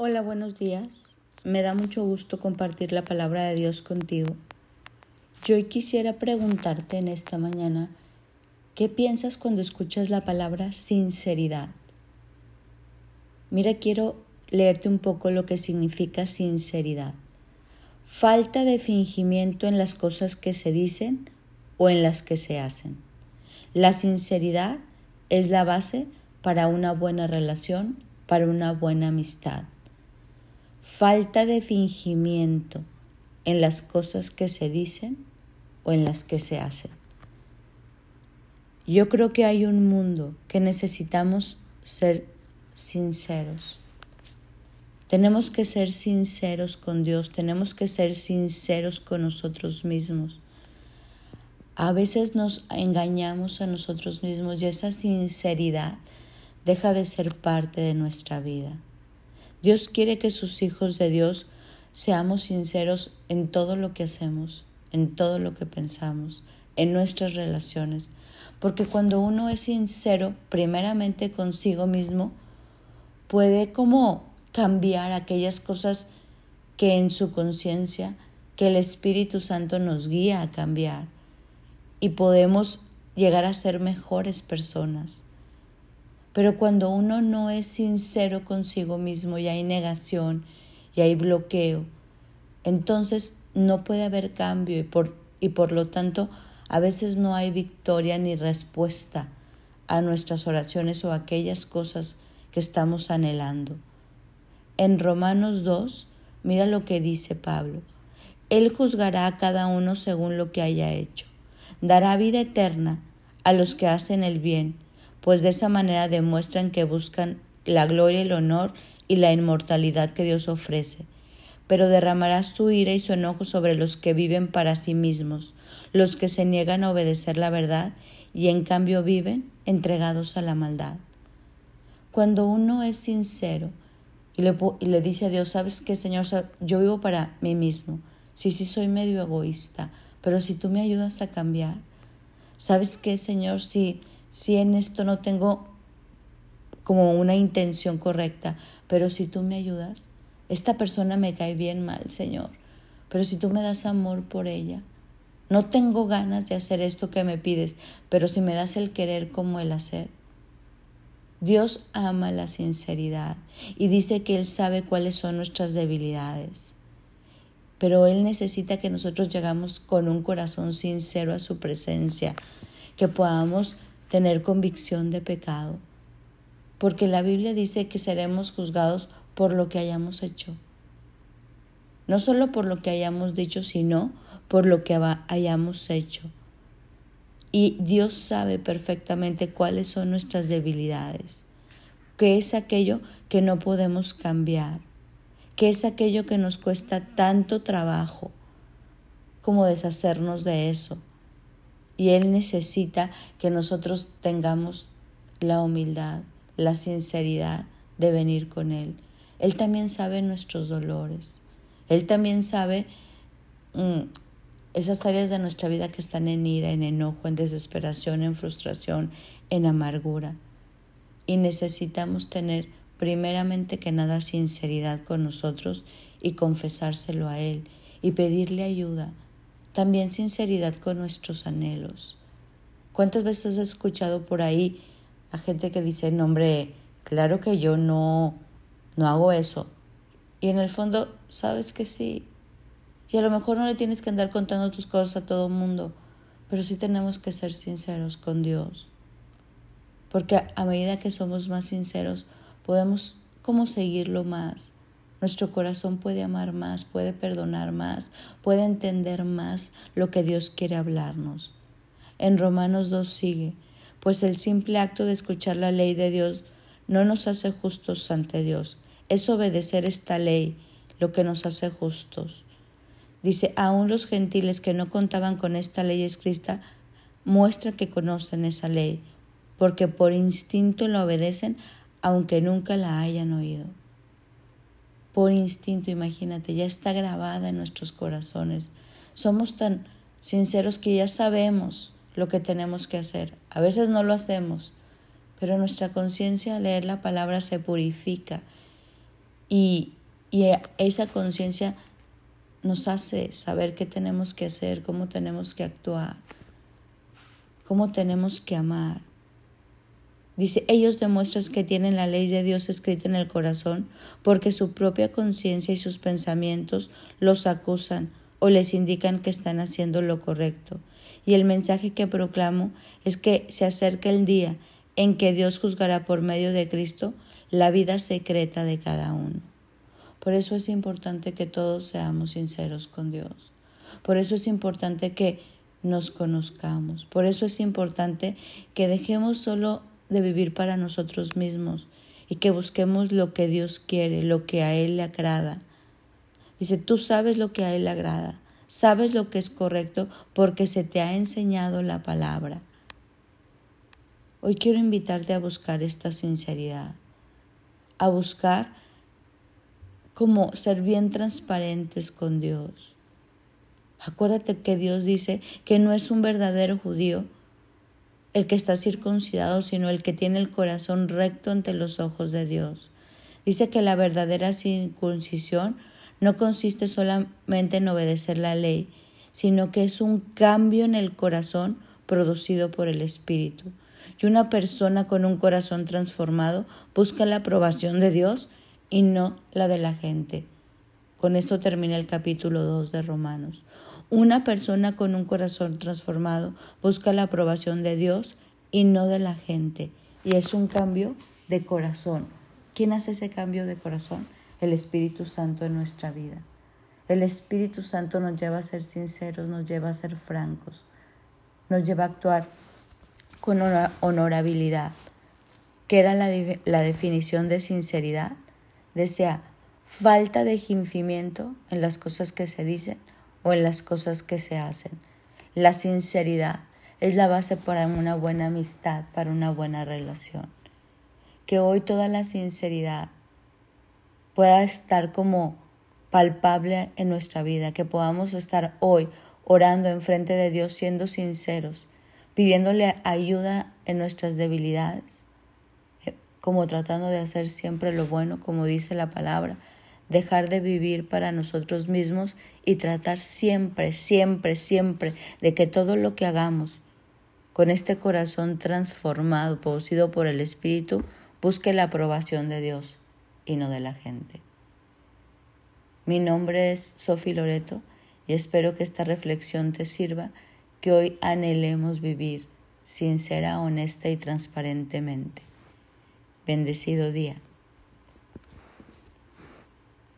Hola, buenos días. Me da mucho gusto compartir la palabra de Dios contigo. Yo hoy quisiera preguntarte en esta mañana, ¿qué piensas cuando escuchas la palabra sinceridad? Mira, quiero leerte un poco lo que significa sinceridad. Falta de fingimiento en las cosas que se dicen o en las que se hacen. La sinceridad es la base para una buena relación, para una buena amistad falta de fingimiento en las cosas que se dicen o en las que se hacen. Yo creo que hay un mundo que necesitamos ser sinceros. Tenemos que ser sinceros con Dios, tenemos que ser sinceros con nosotros mismos. A veces nos engañamos a nosotros mismos y esa sinceridad deja de ser parte de nuestra vida. Dios quiere que sus hijos de Dios seamos sinceros en todo lo que hacemos, en todo lo que pensamos, en nuestras relaciones. Porque cuando uno es sincero primeramente consigo mismo, puede como cambiar aquellas cosas que en su conciencia, que el Espíritu Santo nos guía a cambiar y podemos llegar a ser mejores personas. Pero cuando uno no es sincero consigo mismo y hay negación y hay bloqueo, entonces no puede haber cambio y por, y por lo tanto a veces no hay victoria ni respuesta a nuestras oraciones o a aquellas cosas que estamos anhelando. En Romanos 2, mira lo que dice Pablo. Él juzgará a cada uno según lo que haya hecho. Dará vida eterna a los que hacen el bien pues de esa manera demuestran que buscan la gloria, el honor y la inmortalidad que Dios ofrece. Pero derramará su ira y su enojo sobre los que viven para sí mismos, los que se niegan a obedecer la verdad y en cambio viven entregados a la maldad. Cuando uno es sincero y le, dice a Dios, ¿sabes qué, Señor? Yo vivo para mí mismo. Sí, sí, soy medio egoísta, pero si tú me ayudas a cambiar, ¿sabes qué, Señor? Si si en esto no tengo como una intención correcta, pero si tú me ayudas, esta persona me cae bien mal, Señor, pero si tú me das amor por ella, no tengo ganas de hacer esto que me pides, pero si me das el querer como el hacer. Dios ama la sinceridad y dice que Él sabe cuáles son nuestras debilidades, pero Él necesita que nosotros llegamos con un corazón sincero a su presencia, que podamos tener convicción de pecado, porque la Biblia dice que seremos juzgados por lo que hayamos hecho. No solo por lo que hayamos dicho, sino por lo que hayamos hecho. Y Dios sabe perfectamente cuáles son nuestras debilidades, qué es aquello que no podemos cambiar, qué es aquello que nos cuesta tanto trabajo como deshacernos de eso y Él necesita que nosotros tengamos la humildad, la sinceridad de venir con Él. Él también sabe nuestros dolores. Él también sabe mm, esas áreas de nuestra vida que están en ira, en enojo, en desesperación, en frustración, en amargura. Y necesitamos tener primeramente que nada sinceridad con nosotros y confesárselo a Él y pedirle ayuda también sinceridad con nuestros anhelos. ¿Cuántas veces has escuchado por ahí a gente que dice, no hombre, claro que yo no, no hago eso? Y en el fondo sabes que sí. Y a lo mejor no le tienes que andar contando tus cosas a todo el mundo, pero sí tenemos que ser sinceros con Dios. Porque a medida que somos más sinceros, podemos como seguirlo más nuestro corazón puede amar más, puede perdonar más, puede entender más lo que Dios quiere hablarnos. En Romanos 2 sigue, pues el simple acto de escuchar la ley de Dios no nos hace justos ante Dios, es obedecer esta ley lo que nos hace justos. Dice, aún los gentiles que no contaban con esta ley escrita muestra que conocen esa ley, porque por instinto la obedecen aunque nunca la hayan oído por instinto, imagínate, ya está grabada en nuestros corazones. Somos tan sinceros que ya sabemos lo que tenemos que hacer. A veces no lo hacemos, pero nuestra conciencia al leer la palabra se purifica y, y esa conciencia nos hace saber qué tenemos que hacer, cómo tenemos que actuar, cómo tenemos que amar. Dice, ellos demuestran que tienen la ley de Dios escrita en el corazón porque su propia conciencia y sus pensamientos los acusan o les indican que están haciendo lo correcto. Y el mensaje que proclamo es que se acerca el día en que Dios juzgará por medio de Cristo la vida secreta de cada uno. Por eso es importante que todos seamos sinceros con Dios. Por eso es importante que nos conozcamos. Por eso es importante que dejemos solo de vivir para nosotros mismos y que busquemos lo que Dios quiere, lo que a Él le agrada. Dice, tú sabes lo que a Él le agrada, sabes lo que es correcto porque se te ha enseñado la palabra. Hoy quiero invitarte a buscar esta sinceridad, a buscar como ser bien transparentes con Dios. Acuérdate que Dios dice que no es un verdadero judío el que está circuncidado, sino el que tiene el corazón recto ante los ojos de Dios. Dice que la verdadera circuncisión no consiste solamente en obedecer la ley, sino que es un cambio en el corazón producido por el Espíritu. Y una persona con un corazón transformado busca la aprobación de Dios y no la de la gente. Con esto termina el capítulo 2 de Romanos. Una persona con un corazón transformado busca la aprobación de Dios y no de la gente. Y es un cambio de corazón. ¿Quién hace ese cambio de corazón? El Espíritu Santo en nuestra vida. El Espíritu Santo nos lleva a ser sinceros, nos lleva a ser francos, nos lleva a actuar con honorabilidad. ¿Qué era la, la definición de sinceridad? desea falta de fingimiento en las cosas que se dicen o en las cosas que se hacen. La sinceridad es la base para una buena amistad, para una buena relación. Que hoy toda la sinceridad pueda estar como palpable en nuestra vida, que podamos estar hoy orando en frente de Dios siendo sinceros, pidiéndole ayuda en nuestras debilidades, como tratando de hacer siempre lo bueno, como dice la palabra, dejar de vivir para nosotros mismos y tratar siempre, siempre, siempre de que todo lo que hagamos con este corazón transformado, producido por el Espíritu, busque la aprobación de Dios y no de la gente. Mi nombre es Sofi Loreto y espero que esta reflexión te sirva, que hoy anhelemos vivir sincera, honesta y transparentemente. Bendecido día.